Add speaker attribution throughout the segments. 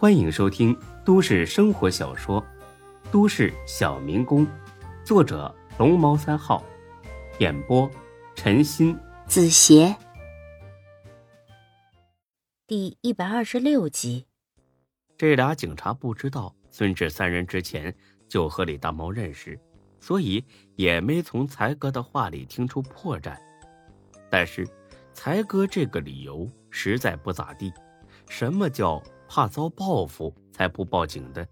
Speaker 1: 欢迎收听都市生活小说《都市小民工》，作者龙猫三号，演播陈鑫、
Speaker 2: 子邪，第一百二十六集。
Speaker 1: 这俩警察不知道孙志三人之前就和李大毛认识，所以也没从才哥的话里听出破绽。但是，才哥这个理由实在不咋地。什么叫怕遭报复才不报警的？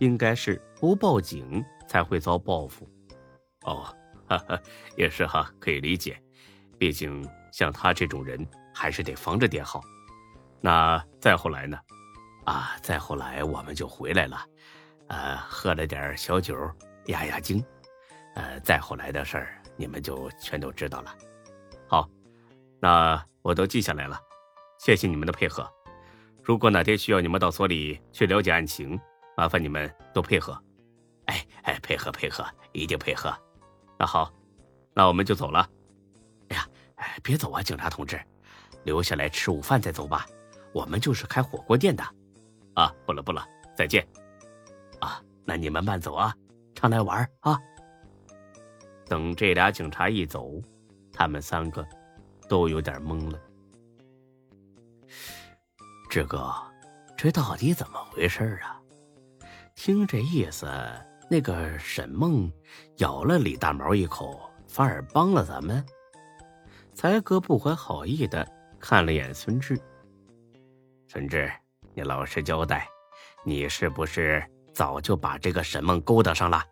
Speaker 1: 应该是不报警才会遭报复。哦，哈哈，也是哈，可以理解。毕竟像他这种人，还是得防着点好。那再后来呢？啊，再后来我们就回来了，呃，喝了点小酒压压惊。呃，再后来的事儿，你们就全都知道了。好，那我都记下来了。谢谢你们的配合。如果哪天需要你们到所里去了解案情，麻烦你们多配合。哎哎，配合配合，一定配合。那好，那我们就走了。哎呀，哎，别走啊，警察同志，留下来吃午饭再走吧。我们就是开火锅店的。啊，不了不了，再见。啊，那你们慢走啊，常来玩啊。等这俩警察一走，他们三个都有点懵了。志哥，这到底怎么回事啊？听这意思，那个沈梦咬了李大毛一口，反而帮了咱们。才哥不怀好意的看了眼孙志。孙志，你老实交代，你是不是早就把这个沈梦勾搭上了，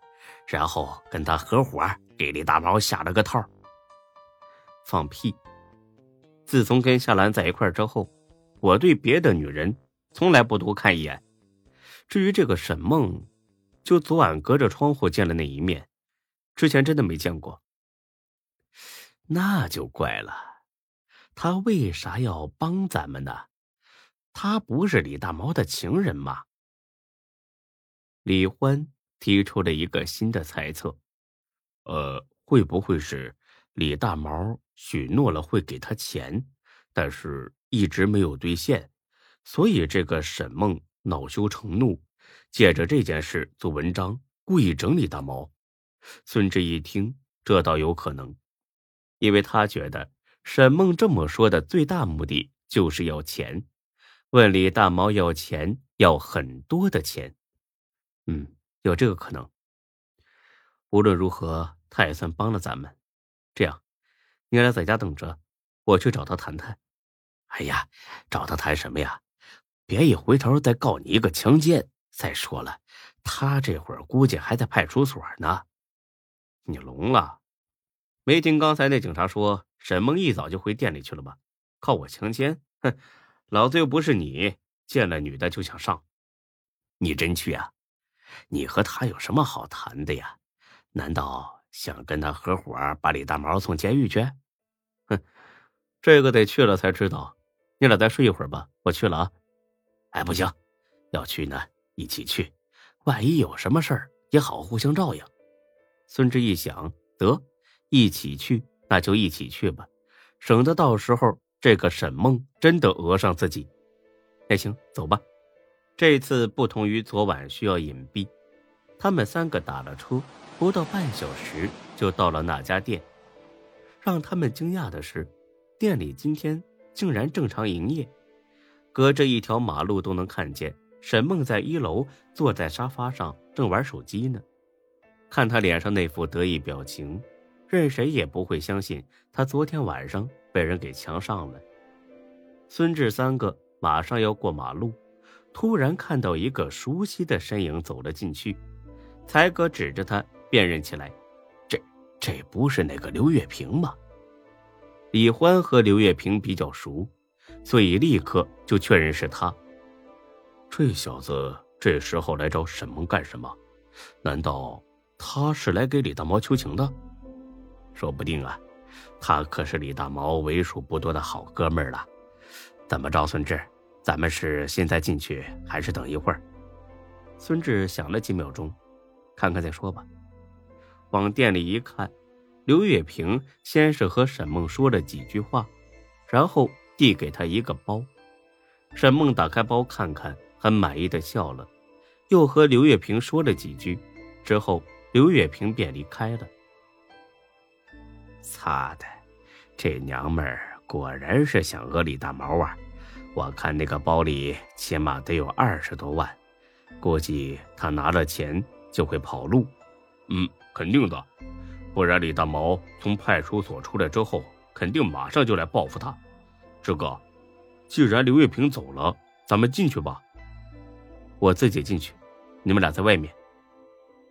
Speaker 1: 然后跟他合伙给李大毛下了个套？放屁！自从跟夏兰在一块之后。我对别的女人从来不多看一眼，至于这个沈梦，就昨晚隔着窗户见了那一面，之前真的没见过。那就怪了，他为啥要帮咱们呢？他不是李大毛的情人吗？李欢提出了一个新的猜测，呃，会不会是李大毛许诺了会给他钱，但是？一直没有兑现，所以这个沈梦恼羞成怒，借着这件事做文章，故意整理大毛。孙志一听，这倒有可能，因为他觉得沈梦这么说的最大目的就是要钱，问李大毛要钱，要很多的钱。嗯，有这个可能。无论如何，他也算帮了咱们。这样，你俩在家等着，我去找他谈谈。哎呀，找他谈什么呀？别一回头再告你一个强奸！再说了，他这会儿估计还在派出所呢。你聋了？没听刚才那警察说沈梦一早就回店里去了吗？靠我强奸？哼，老子又不是你，见了女的就想上。你真去啊？你和他有什么好谈的呀？难道想跟他合伙把李大毛送监狱去？哼，这个得去了才知道。你俩再睡一会儿吧，我去了啊。哎，不行，要去呢，一起去，万一有什么事儿也好互相照应。孙志一想，得一起去，那就一起去吧，省得到时候这个沈梦真的讹上自己。那行，走吧。这次不同于昨晚需要隐蔽，他们三个打了车，不到半小时就到了那家店。让他们惊讶的是，店里今天。竟然正常营业，隔着一条马路都能看见沈梦在一楼坐在沙发上正玩手机呢。看他脸上那副得意表情，任谁也不会相信他昨天晚上被人给强上了。孙志三个马上要过马路，突然看到一个熟悉的身影走了进去，才哥指着他辨认起来：“这这不是那个刘月平吗？”李欢和刘月平比较熟，所以立刻就确认是他。这小子这时候来找沈梦干什么？难道他是来给李大毛求情的？说不定啊，他可是李大毛为数不多的好哥们了。怎么着，孙志？咱们是现在进去，还是等一会儿？孙志想了几秒钟，看看再说吧。往店里一看。刘月平先是和沈梦说了几句话，然后递给他一个包。沈梦打开包看看，很满意的笑了，又和刘月平说了几句，之后刘月平便离开了。擦的，这娘们儿果然是想讹李大毛啊！我看那个包里起码得有二十多万，估计他拿了钱就会跑路。
Speaker 3: 嗯，肯定的，不然李大毛从派出所出来之后，肯定马上就来报复他。志哥，既然刘月平走了，咱们进去吧。
Speaker 1: 我自己进去，你们俩在外面。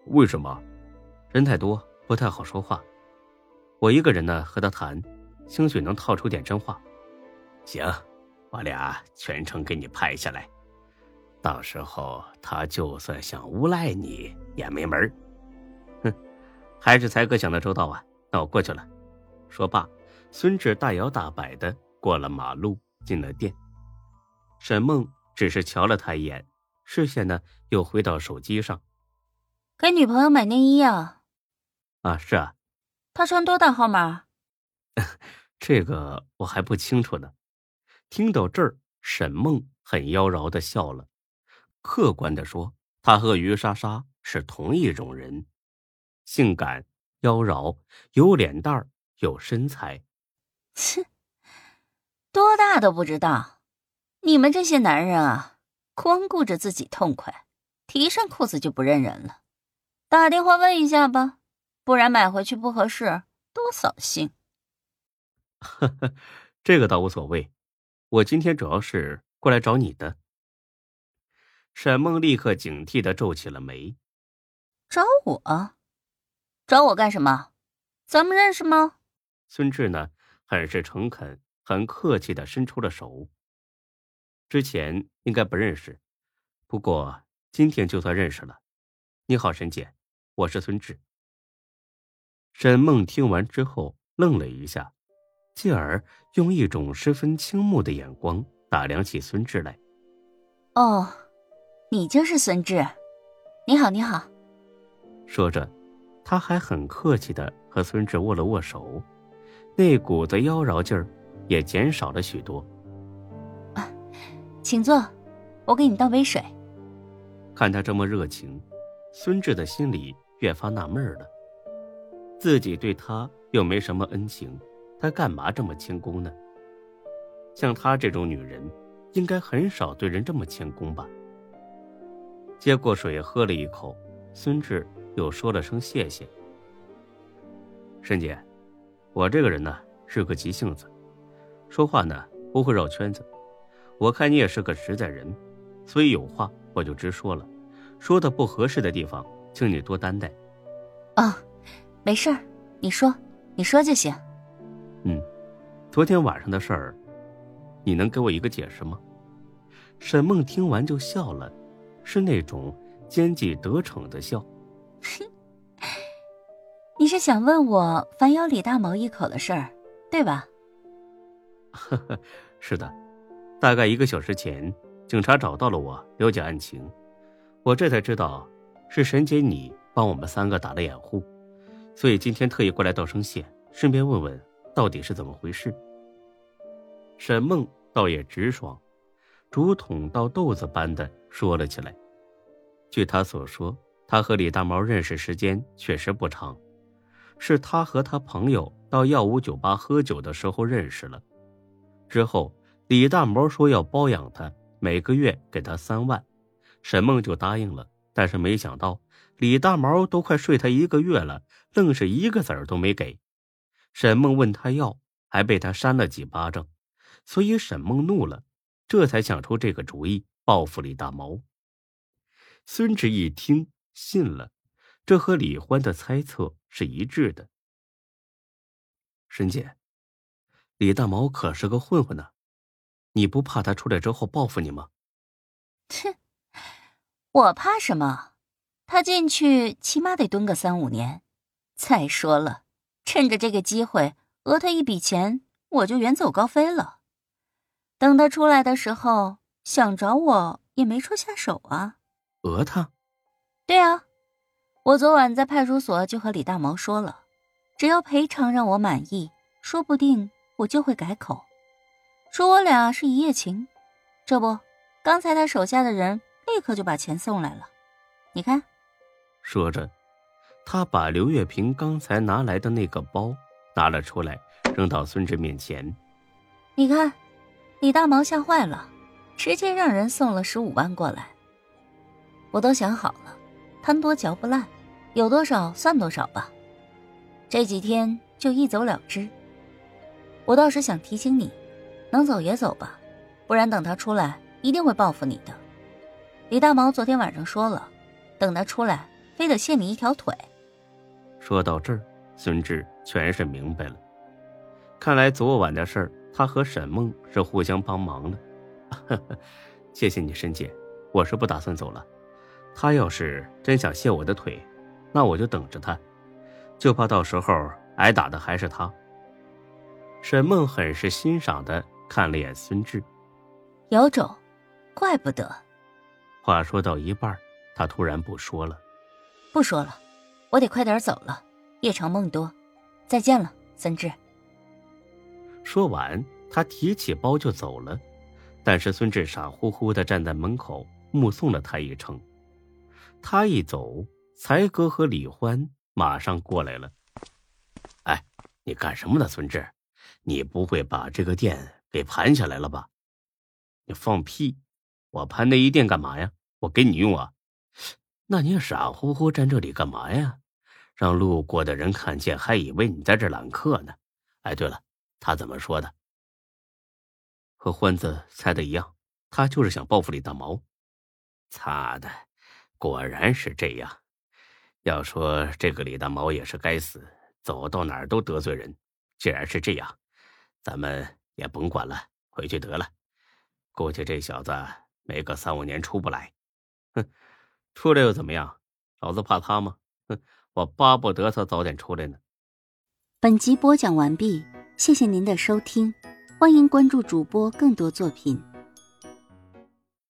Speaker 3: 为什么？
Speaker 1: 人太多，不太好说话。我一个人呢，和他谈，兴许能套出点真话。
Speaker 4: 行，我俩全程给你拍下来，到时候他就算想诬赖你也没门
Speaker 1: 哼，还是才哥想的周到啊！那我过去了。说罢，孙志大摇大摆的过了马路，进了店。沈梦只是瞧了他一眼，视线呢又回到手机上。
Speaker 2: 给女朋友买内衣啊？
Speaker 1: 啊，是啊。
Speaker 2: 他穿多大号码？
Speaker 1: 这个我还不清楚呢。听到这儿，沈梦很妖娆的笑了。客观的说，他和于莎莎是同一种人，性感、妖娆，有脸蛋儿，有身材。
Speaker 2: 切，多大都不知道。你们这些男人啊，光顾着自己痛快，提上裤子就不认人了。打电话问一下吧。不然买回去不合适，多扫兴。
Speaker 1: 呵呵，这个倒无所谓。我今天主要是过来找你的。沈梦立刻警惕的皱起了眉。
Speaker 2: 找我？找我干什么？咱们认识吗？
Speaker 1: 孙志呢，很是诚恳、很客气的伸出了手。之前应该不认识，不过今天就算认识了。你好，沈姐，我是孙志。沈梦听完之后愣了一下，继而用一种十分倾慕的眼光打量起孙志来。
Speaker 2: “哦，你就是孙志，你好，你好。”
Speaker 1: 说着，他还很客气的和孙志握了握手，那股子妖娆劲儿也减少了许多。
Speaker 2: “啊，请坐，我给你倒杯水。”
Speaker 1: 看他这么热情，孙志的心里越发纳闷了。自己对他又没什么恩情，他干嘛这么谦恭呢？像她这种女人，应该很少对人这么谦恭吧。接过水喝了一口，孙志又说了声谢谢。沈姐，我这个人呢是个急性子，说话呢不会绕圈子。我看你也是个实在人，所以有话我就直说了，说的不合适的地方，请你多担待。
Speaker 2: 哦。没事儿，你说，你说就行。
Speaker 1: 嗯，昨天晚上的事儿，你能给我一个解释吗？沈梦听完就笑了，是那种奸计得逞的笑。
Speaker 2: 哼 你是想问我反咬李大毛一口的事儿，对吧？
Speaker 1: 呵呵，是的，大概一个小时前，警察找到了我，了解案情，我这才知道，是沈姐你帮我们三个打了掩护。所以今天特意过来道声谢，顺便问问到底是怎么回事。沈梦倒也直爽，竹筒倒豆子般的说了起来。据他所说，他和李大毛认识时间确实不长，是他和他朋友到耀武酒吧喝酒的时候认识了。之后，李大毛说要包养他，每个月给他三万，沈梦就答应了。但是没想到。李大毛都快睡他一个月了，愣是一个子儿都没给。沈梦问他要，还被他扇了几巴掌，所以沈梦怒了，这才想出这个主意报复李大毛。孙志一听信了，这和李欢的猜测是一致的。沈姐，李大毛可是个混混呢，你不怕他出来之后报复你吗？
Speaker 2: 切，我怕什么？他进去起码得蹲个三五年。再说了，趁着这个机会讹他一笔钱，我就远走高飞了。等他出来的时候，想找我也没处下手啊。
Speaker 1: 讹他？
Speaker 2: 对啊，我昨晚在派出所就和李大毛说了，只要赔偿让我满意，说不定我就会改口，说我俩是一夜情。这不，刚才他手下的人立刻就把钱送来了，你看。
Speaker 1: 说着，他把刘月平刚才拿来的那个包拿了出来，扔到孙志面前。
Speaker 2: 你看，李大毛吓坏了，直接让人送了十五万过来。我都想好了，贪多嚼不烂，有多少算多少吧。这几天就一走了之。我倒是想提醒你，能走也走吧，不然等他出来一定会报复你的。李大毛昨天晚上说了，等他出来，非得卸你一条腿。
Speaker 1: 说到这儿，孙志全是明白了。看来昨晚的事儿，他和沈梦是互相帮忙的。谢谢你，沈姐，我是不打算走了。他要是真想卸我的腿，那我就等着他，就怕到时候挨打的还是他。沈梦很是欣赏的看了眼孙志，
Speaker 2: 有种，怪不得。
Speaker 1: 话说到一半，他突然不说了，
Speaker 2: 不说了，我得快点走了，夜长梦多，再见了，孙志。
Speaker 1: 说完，他提起包就走了，但是孙志傻乎乎的站在门口，目送了他一程。他一走，才哥和李欢马上过来了。哎，你干什么呢，孙志？你不会把这个店给盘下来了吧？你放屁！我盘那一店干嘛呀？我给你用啊？那你傻乎乎站这里干嘛呀？让路过的人看见，还以为你在这揽客呢。哎，对了，他怎么说的？和欢子猜的一样，他就是想报复李大毛。擦的，果然是这样。要说这个李大毛也是该死，走到哪儿都得罪人。既然是这样。咱们也甭管了，回去得了。估计这小子没个三五年出不来。哼，出来又怎么样？老子怕他吗？哼，我巴不得他早点出来呢。
Speaker 2: 本集播讲完毕，谢谢您的收听，欢迎关注主播更多作品。